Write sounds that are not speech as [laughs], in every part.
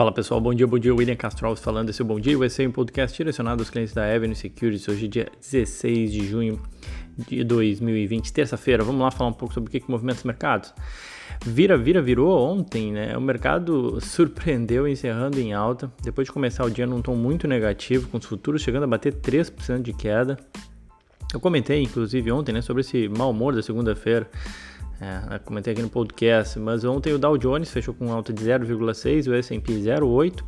Fala pessoal, bom dia, bom dia. William Castro falando. Esse é o Bom Dia. Ser um podcast direcionado aos clientes da Avenue Securities. Hoje, dia 16 de junho de 2020, terça-feira. Vamos lá falar um pouco sobre o que, que movimenta os mercados. Vira, vira, virou ontem, né? O mercado surpreendeu encerrando em alta. Depois de começar o dia num tom muito negativo, com os futuros chegando a bater 3% de queda. Eu comentei, inclusive, ontem, né, sobre esse mau humor da segunda-feira. É, comentei aqui no podcast, mas ontem o Dow Jones fechou com alta de 0,6, o S&P 0,8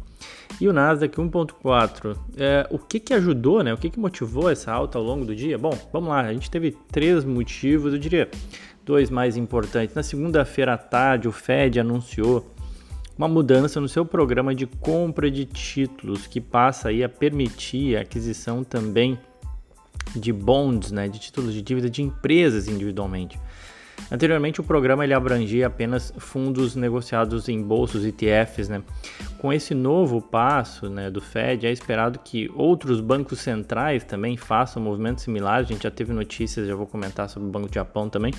e o Nasdaq 1,4. É, o que, que ajudou, né? O que, que motivou essa alta ao longo do dia? Bom, vamos lá, a gente teve três motivos, eu diria dois mais importantes. Na segunda-feira à tarde, o Fed anunciou uma mudança no seu programa de compra de títulos, que passa aí a permitir a aquisição também de bonds, né, de títulos de dívida de empresas individualmente. Anteriormente, o programa ele abrangia apenas fundos negociados em bolsos ETFs. Né? Com esse novo passo né, do Fed, é esperado que outros bancos centrais também façam movimentos similares. A gente já teve notícias, já vou comentar sobre o Banco do Japão também,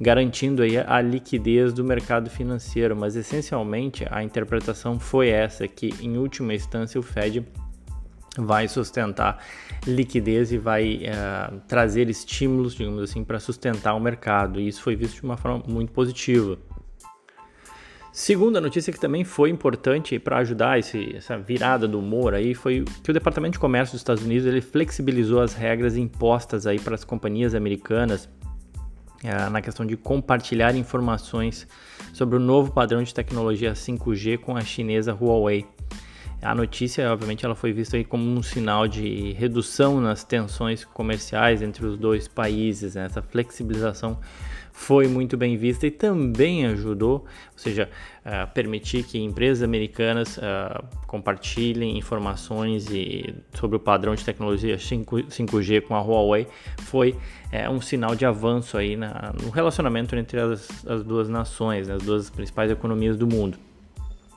garantindo aí a liquidez do mercado financeiro. Mas essencialmente a interpretação foi essa, que em última instância o Fed vai sustentar liquidez e vai uh, trazer estímulos, digamos assim, para sustentar o mercado. E isso foi visto de uma forma muito positiva. Segunda notícia que também foi importante para ajudar esse, essa virada do humor aí foi que o Departamento de Comércio dos Estados Unidos ele flexibilizou as regras impostas aí para as companhias americanas uh, na questão de compartilhar informações sobre o novo padrão de tecnologia 5G com a chinesa Huawei. A notícia, obviamente, ela foi vista como um sinal de redução nas tensões comerciais entre os dois países. Né? Essa flexibilização foi muito bem vista e também ajudou, ou seja, uh, permitir que empresas americanas uh, compartilhem informações e, sobre o padrão de tecnologia 5, g com a Huawei foi uh, um sinal de avanço aí na, no relacionamento entre as, as duas nações, né? as duas principais economias do mundo.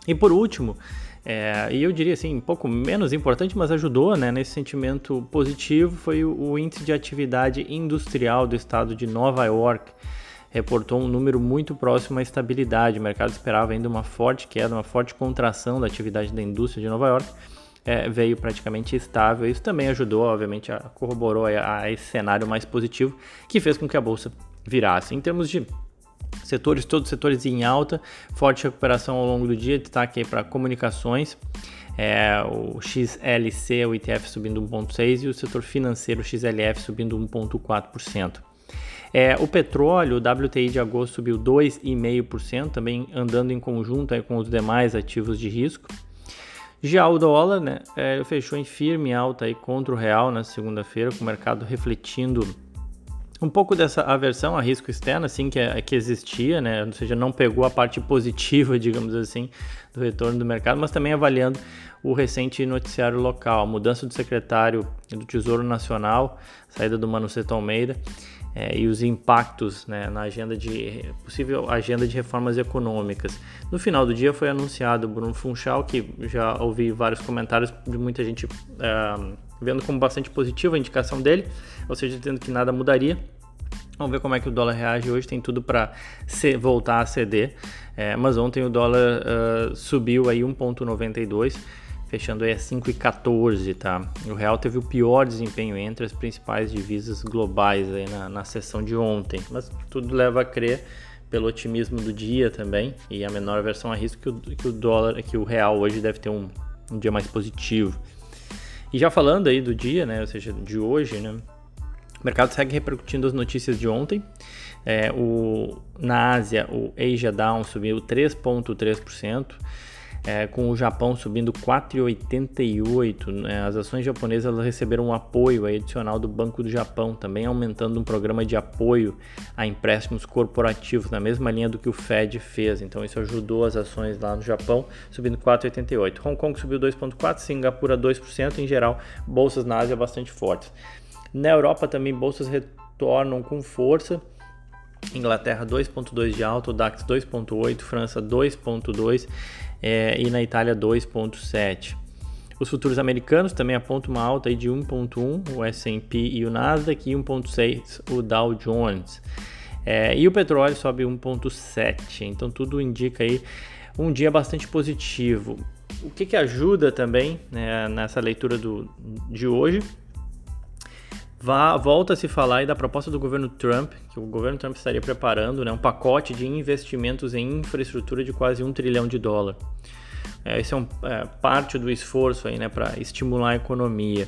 E por último, é, e eu diria assim, um pouco menos importante, mas ajudou né, nesse sentimento positivo, foi o, índice de atividade industrial do estado de Nova York. Reportou um número muito próximo à estabilidade. O mercado esperava ainda uma forte queda, uma forte contração da atividade da indústria de Nova York. É, veio praticamente estável. Isso também ajudou, obviamente, a, corroborou a, a esse cenário mais positivo que fez com que a bolsa virasse. Em termos de setores, todos os setores em alta, forte recuperação ao longo do dia, destaque para comunicações, é, o XLC, o ETF subindo 1,6% e o setor financeiro, o XLF, subindo 1,4%. É, o petróleo, o WTI de agosto subiu 2,5%, também andando em conjunto aí com os demais ativos de risco. Já o dólar né, é, fechou em firme alta aí contra o real na segunda-feira, com o mercado refletindo um pouco dessa aversão a risco externo, assim, que, é, que existia, né? Ou seja, não pegou a parte positiva, [laughs] digamos assim, do retorno do mercado, mas também avaliando o recente noticiário local, a mudança do secretário do Tesouro Nacional, saída do Manuceto Almeida, é, e os impactos né, na agenda de possível agenda de reformas econômicas. No final do dia foi anunciado Bruno Funchal, que já ouvi vários comentários de muita gente é, vendo como bastante positiva a indicação dele, ou seja, dizendo que nada mudaria. Vamos ver como é que o dólar reage hoje, tem tudo para voltar a ceder. É, mas ontem o dólar uh, subiu aí 1,92, fechando aí a 5,14, tá? O real teve o pior desempenho entre as principais divisas globais aí na, na sessão de ontem, mas tudo leva a crer pelo otimismo do dia também e a menor versão a risco que o, que o dólar, que o real hoje deve ter um, um dia mais positivo. E já falando aí do dia, né, ou seja, de hoje, né, o mercado segue repercutindo as notícias de ontem. É, o, na Ásia, o Asia Down subiu 3,3%. É, com o Japão subindo 4,88. Né? As ações japonesas receberam um apoio adicional do Banco do Japão, também aumentando um programa de apoio a empréstimos corporativos, na mesma linha do que o Fed fez. Então, isso ajudou as ações lá no Japão, subindo 4,88. Hong Kong subiu 2,4%, Singapura 2%. Em geral, bolsas na Ásia bastante fortes. Na Europa também, bolsas retornam com força. Inglaterra 2.2 de alta, DAX 2.8, França 2.2 é, e na Itália 2.7. Os futuros americanos também apontam uma alta de 1.1, o S&P e o Nasdaq, e 1.6 o Dow Jones. É, e o petróleo sobe 1.7, então tudo indica aí um dia bastante positivo. o que, que ajuda também né, nessa leitura do, de hoje? Volta a se falar da proposta do governo Trump, que o governo Trump estaria preparando né, um pacote de investimentos em infraestrutura de quase um trilhão de dólar. É, esse é, um, é parte do esforço aí, né, para estimular a economia.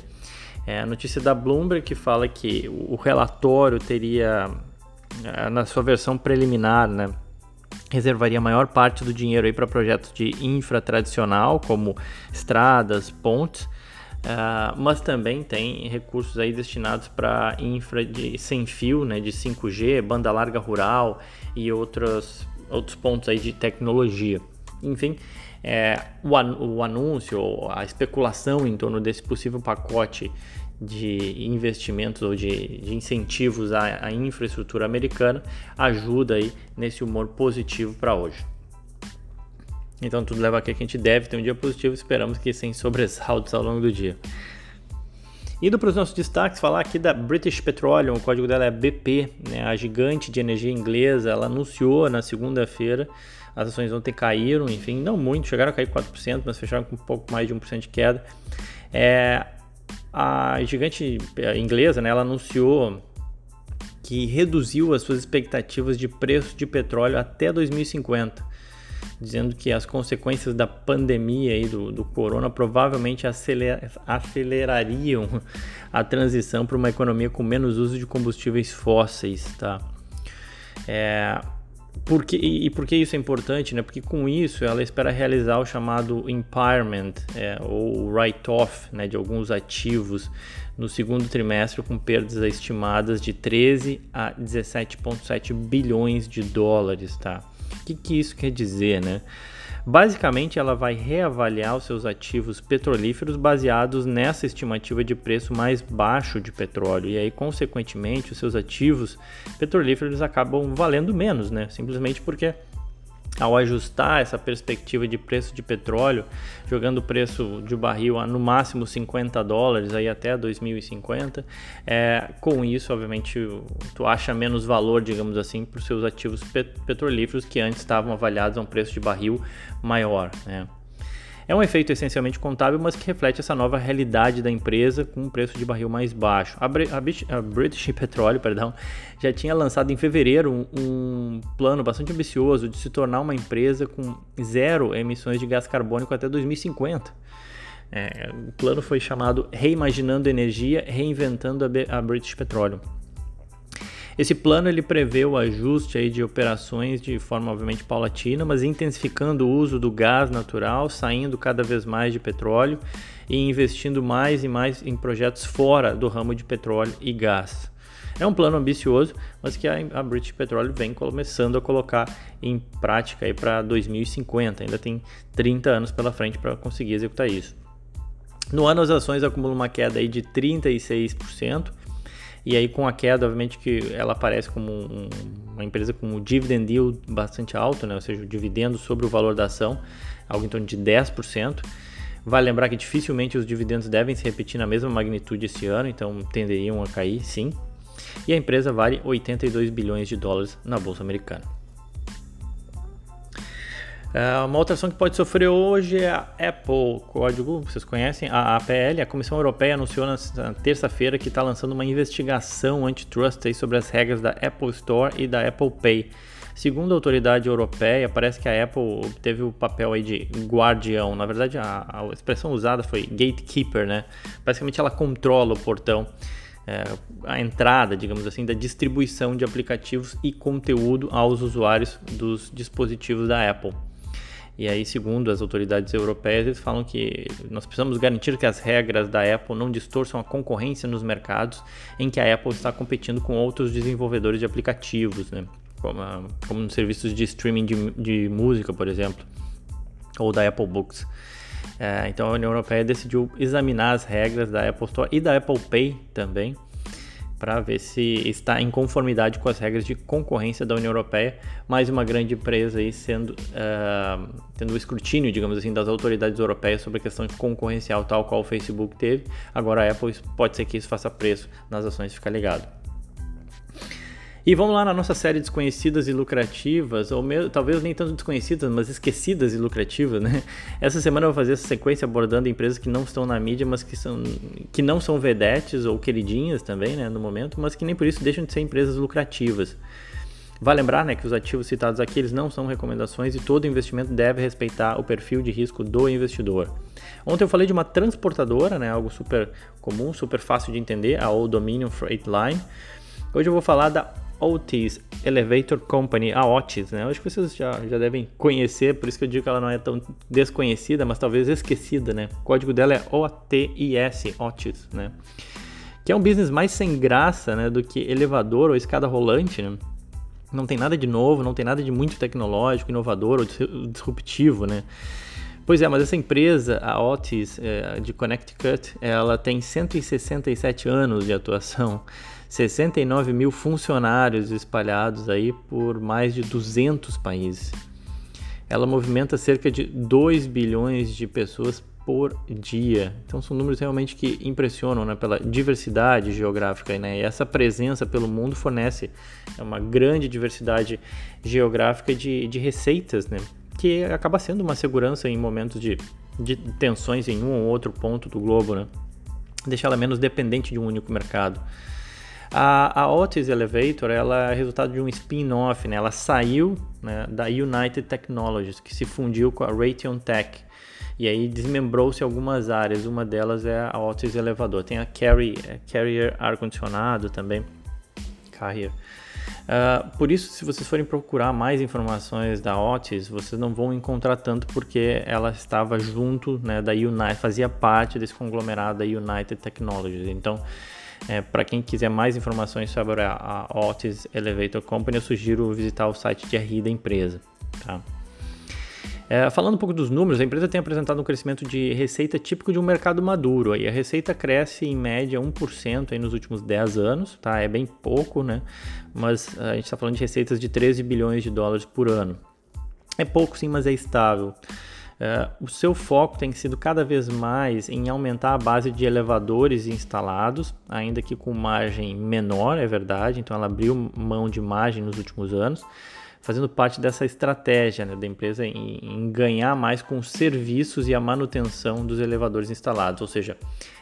É, a notícia da Bloomberg que fala que o relatório teria, é, na sua versão preliminar, né, reservaria a maior parte do dinheiro para projetos de infra tradicional, como estradas, pontes, Uh, mas também tem recursos aí destinados para infra de sem fio, né, de 5G, banda larga rural e outros, outros pontos aí de tecnologia. Enfim, é, o, an o anúncio, a especulação em torno desse possível pacote de investimentos ou de, de incentivos à, à, infraestrutura americana ajuda aí nesse humor positivo para hoje. Então tudo leva a que a gente deve ter um dia positivo, esperamos que sem sobressaltos ao longo do dia. Indo para os nossos destaques, falar aqui da British Petroleum, o código dela é BP, né, a gigante de energia inglesa, ela anunciou na segunda-feira as ações ontem caíram, enfim, não muito, chegaram a cair 4%, mas fecharam com um pouco mais de 1% de queda. É, a gigante inglesa, né, ela anunciou que reduziu as suas expectativas de preço de petróleo até 2050, dizendo que as consequências da pandemia aí do, do corona provavelmente aceler, acelerariam a transição para uma economia com menos uso de combustíveis fósseis, tá? É, porque, e, por que isso é importante? Né? Porque com isso ela espera realizar o chamado impairment é, ou write-off né, de alguns ativos no segundo trimestre com perdas estimadas de 13 a 17,7 bilhões de dólares. Tá? Que, que isso quer dizer? Né? Basicamente, ela vai reavaliar os seus ativos petrolíferos baseados nessa estimativa de preço mais baixo de petróleo. E aí, consequentemente, os seus ativos petrolíferos acabam valendo menos, né? Simplesmente porque ao ajustar essa perspectiva de preço de petróleo, jogando o preço de barril a no máximo 50 dólares aí até 2050, é, com isso, obviamente, tu acha menos valor, digamos assim, para os seus ativos pet petrolíferos que antes estavam avaliados a um preço de barril maior, né? É um efeito essencialmente contábil, mas que reflete essa nova realidade da empresa com um preço de barril mais baixo. A, a, a British Petroleum perdão, já tinha lançado em fevereiro um, um, plano bastante ambicioso de se tornar uma empresa com zero emissões de gás carbônico até 2050. É, o plano foi chamado Reimaginando Energia, Reinventando a, a British Petroleum. Esse plano ele prevê o ajuste aí de operações de forma obviamente paulatina, mas intensificando o uso do gás natural, saindo cada vez mais de petróleo e investindo mais e mais em projetos fora do ramo de petróleo e gás. É um plano ambicioso, mas que a British Petroleum vem começando a colocar em prática para 2050. Ainda tem 30 anos pela frente para conseguir executar isso. No ano, as ações acumulam uma queda aí de 36%, e aí com a queda, obviamente que ela aparece como um, uma empresa com um dividend yield bastante alto, né? ou seja, o dividendo sobre o valor da ação, algo em torno de 10%. Vale lembrar que dificilmente os dividendos devem se repetir na mesma magnitude esse ano, então tenderiam a cair sim. E a empresa vale 82 bilhões de dólares na bolsa americana. É, uma outra ação que pode sofrer hoje é a Apple, código, vocês conhecem, a APL, a Comissão Europeia anunciou na terça-feira que está lançando uma investigação antitrust sobre as regras da Apple Store e da Apple Pay. Segundo a autoridade europeia, parece que a Apple teve o papel aí de guardião. Na verdade, a, a expressão usada foi gatekeeper, né? Basicamente, ela controla o portão, é, a entrada, digamos assim, da distribuição de aplicativos e conteúdo aos usuários dos dispositivos da Apple. E aí, segundo as autoridades europeias, eles falam que nós precisamos garantir que as regras da Apple não distorçam a concorrência nos mercados em que a Apple está competindo com outros desenvolvedores de aplicativos, né? como, como nos serviços de streaming de, de música, por exemplo, ou da Apple Books. É, então a União Europeia decidiu examinar as regras da Apple Store e da Apple Pay também para ver se está em conformidade com as regras de concorrência da União Europeia, mais uma grande empresa aí sendo uh, tendo o escrutínio, digamos assim, das autoridades europeias sobre a questão concorrencial, tal qual o Facebook teve. Agora a Apple pode ser que isso faça preço nas ações, fica ligado. E vamos lá na nossa série Desconhecidas e Lucrativas, ou talvez nem tanto desconhecidas, mas esquecidas e lucrativas, né? Essa semana eu vou fazer essa sequência abordando empresas que não estão na mídia, mas que, são, que não são vedetes ou queridinhas também, né, no momento, mas que nem por isso deixam de ser empresas lucrativas. Vale lembrar né, que os ativos citados aqui eles não são recomendações e todo investimento deve respeitar o perfil de risco do investidor. Ontem eu falei de uma transportadora, né, algo super comum, super fácil de entender, a Old Dominion Freight Line. Hoje eu vou falar da Otis Elevator Company, a Otis, né? Eu acho que vocês já, já devem conhecer, por isso que eu digo que ela não é tão desconhecida, mas talvez esquecida, né? O código dela é OTIS, Otis, né? Que é um business mais sem graça, né, do que elevador ou escada rolante, né? Não tem nada de novo, não tem nada de muito tecnológico, inovador ou disruptivo, né? Pois é, mas essa empresa, a Otis é, de Connecticut, ela tem 167 anos de atuação. 69 mil funcionários espalhados aí por mais de 200 países. Ela movimenta cerca de 2 bilhões de pessoas por dia. Então são números realmente que impressionam né, pela diversidade geográfica. Né? E essa presença pelo mundo fornece uma grande diversidade geográfica de, de receitas, né? que acaba sendo uma segurança em momentos de, de tensões em um ou outro ponto do globo. Né? Deixa ela menos dependente de um único mercado. A, a Otis Elevator ela é resultado de um spin-off, né? ela saiu né, da United Technologies, que se fundiu com a Raytheon Tech. E aí desmembrou-se algumas áreas, uma delas é a Otis Elevador. Tem a Carrier, é, Carrier Ar-Condicionado também, Carrier. Uh, por isso, se vocês forem procurar mais informações da Otis, vocês não vão encontrar tanto porque ela estava junto né, da United, fazia parte desse conglomerado da United Technologies. Então, é, para quem quiser mais informações sobre a, a, Otis Elevator Company, eu sugiro visitar o site de RI da empresa. Tá? É, falando um pouco dos números, a empresa tem apresentado um crescimento de receita típico de um mercado maduro. Aí a receita cresce em média 1% aí nos últimos 10 anos, tá? é bem pouco, né? mas a gente está falando de receitas de 13 bilhões de dólares por ano. É pouco sim, mas é estável. Uh, o seu foco tem sido cada vez mais em aumentar a base de elevadores instalados, ainda que com margem menor, é verdade. Então, ela abriu mão de margem nos últimos anos, fazendo parte dessa estratégia né, da empresa em, em ganhar mais com os serviços e a manutenção dos elevadores instalados. Ou seja,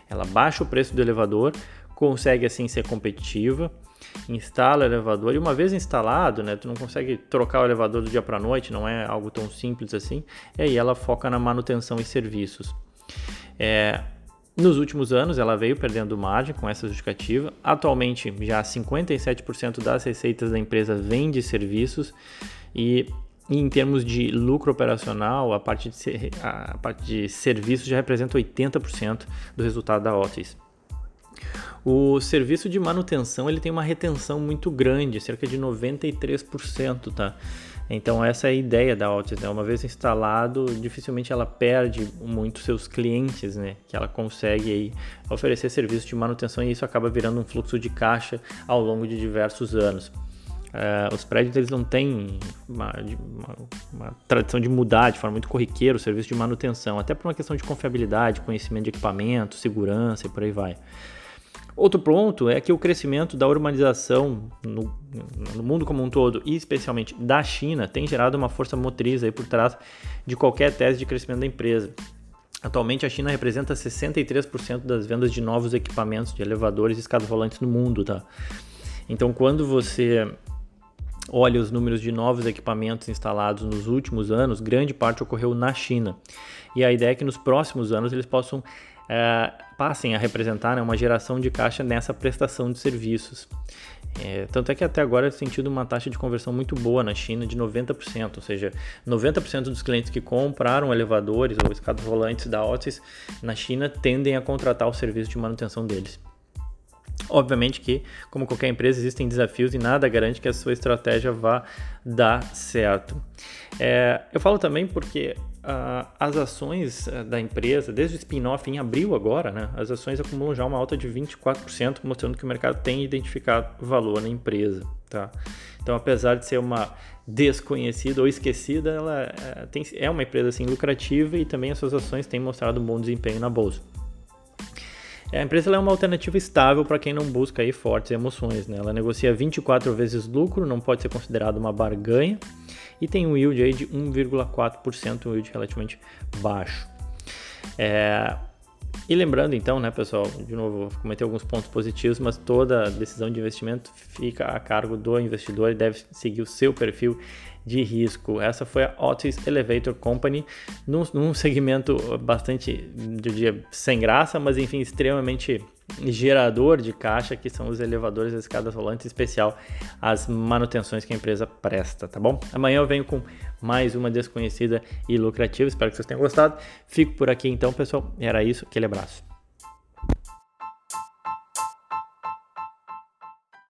ela baixa o preço do elevador, consegue assim ser competitiva instala o elevador e uma vez instalado, né, tu não consegue trocar o elevador do dia para noite, não é algo tão simples assim. E aí ela foca na manutenção e serviços. É, nos últimos anos ela veio perdendo margem com essa justificativa. Atualmente já 57% das receitas da empresa vem de serviços e em termos de lucro operacional, a parte de, a parte de serviços já representa 80% do resultado da Otis. O serviço de manutenção ele tem uma retenção muito grande, cerca de 93%, tá? Então essa é a ideia da Otis, né? Uma vez instalado, dificilmente ela perde muito seus clientes, né? Que ela consegue aí oferecer serviço de manutenção e isso acaba virando um fluxo de caixa ao longo de diversos anos. Uh, os prédios eles não têm uma, uma, uma, tradição de mudar de forma muito corriqueira o serviço de manutenção, até por uma questão de confiabilidade, conhecimento de equipamento, segurança e por aí vai. Outro ponto é que o crescimento da urbanização no, no, mundo como um todo, e especialmente da China, tem gerado uma força motriz aí por trás de qualquer tese de crescimento da empresa. Atualmente, a China representa 63% das vendas de novos equipamentos de elevadores e escadas volantes no mundo. Tá? Então, quando você olha os números de novos equipamentos instalados nos últimos anos, grande parte ocorreu na China. E a ideia é que nos próximos anos eles possam é, passem a representar né, uma geração de caixa nessa prestação de serviços. É, tanto é que até agora tem tido uma taxa de conversão muito boa na China de 90%, ou seja, 90% dos clientes que compraram elevadores ou escadas volantes da Otis na China tendem a contratar o serviço de manutenção deles. Obviamente que, como qualquer empresa, existem desafios e nada garante que a sua estratégia vá dar certo. É, eu falo também porque uh, as ações uh, da empresa, desde o spin-off em abril agora, né, as ações acumulam já uma alta de 24%, mostrando que o mercado tem identificado valor na empresa. Tá? Então, apesar de ser uma desconhecida ou esquecida, ela é, tem, é uma empresa assim, lucrativa e também as suas ações têm mostrado um bom desempenho na bolsa. A empresa é uma alternativa estável para quem não busca aí fortes emoções. Né? Ela negocia 24 vezes lucro, não pode ser considerado uma barganha e tem um yield aí de 1,4%, um yield relativamente baixo. É, e lembrando então, né, pessoal, de novo, vou comentar alguns pontos positivos, mas toda decisão de investimento fica a cargo do investidor e deve seguir o seu perfil de risco. Essa foi a Otis Elevator Company, num, num segmento bastante, eu diria, sem graça, mas enfim, extremamente gerador de caixa, que são os elevadores e escadas rolantes, especial as manutenções que a empresa presta, tá bom? Amanhã eu venho com mais uma desconhecida e lucrativa, espero que vocês tenham gostado. Fico por aqui então, pessoal. Era isso, aquele abraço.